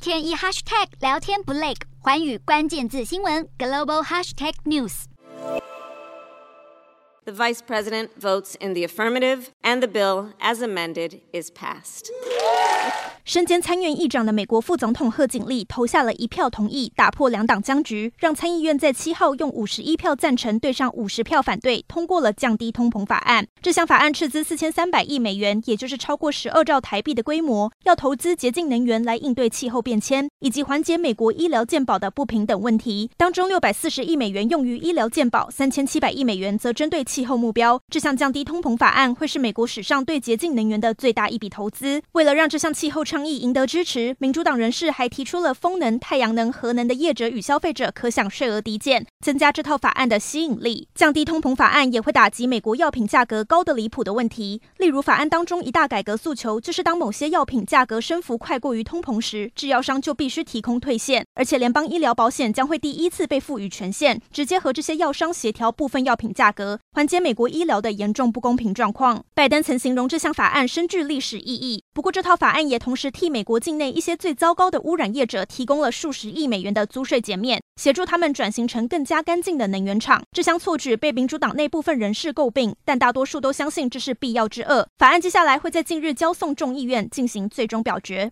天一 hashtag 聊天不累，寰宇关键字新闻 global hashtag news。The Vice President votes in the affirmative, and the bill, as amended, is passed. 身兼参院议长的美国副总统贺锦丽投下了一票同意，打破两党僵局，让参议院在七号用五十一票赞成对上五十票反对，通过了降低通膨法案。这项法案斥资四千三百亿美元，也就是超过十二兆台币的规模，要投资洁净能源来应对气候变迁，以及缓解美国医疗健保的不平等问题。当中六百四十亿美元用于医疗健保，三千七百亿美元则针对气候目标。这项降低通膨法案会是美国史上对洁净能源的最大一笔投资。为了让让这项气候倡议赢得支持，民主党人士还提出了风能、太阳能、核能的业者与消费者可享税额抵减，增加这套法案的吸引力。降低通膨法案也会打击美国药品价格高得离谱的问题。例如，法案当中一大改革诉求就是，当某些药品价格升幅快过于通膨时，制药商就必须提供退现，而且联邦医疗保险将会第一次被赋予权限，直接和这些药商协调部分药品价格，缓解美国医疗的严重不公平状况。拜登曾形容这项法案深具历史意义。不过，这套法案也同时替美国境内一些最糟糕的污染业者提供了数十亿美元的租税减免，协助他们转型成更加干净的能源厂。这项措举被民主党内部分人士诟病，但大多数都相信这是必要之恶。法案接下来会在近日交送众议院进行最终表决。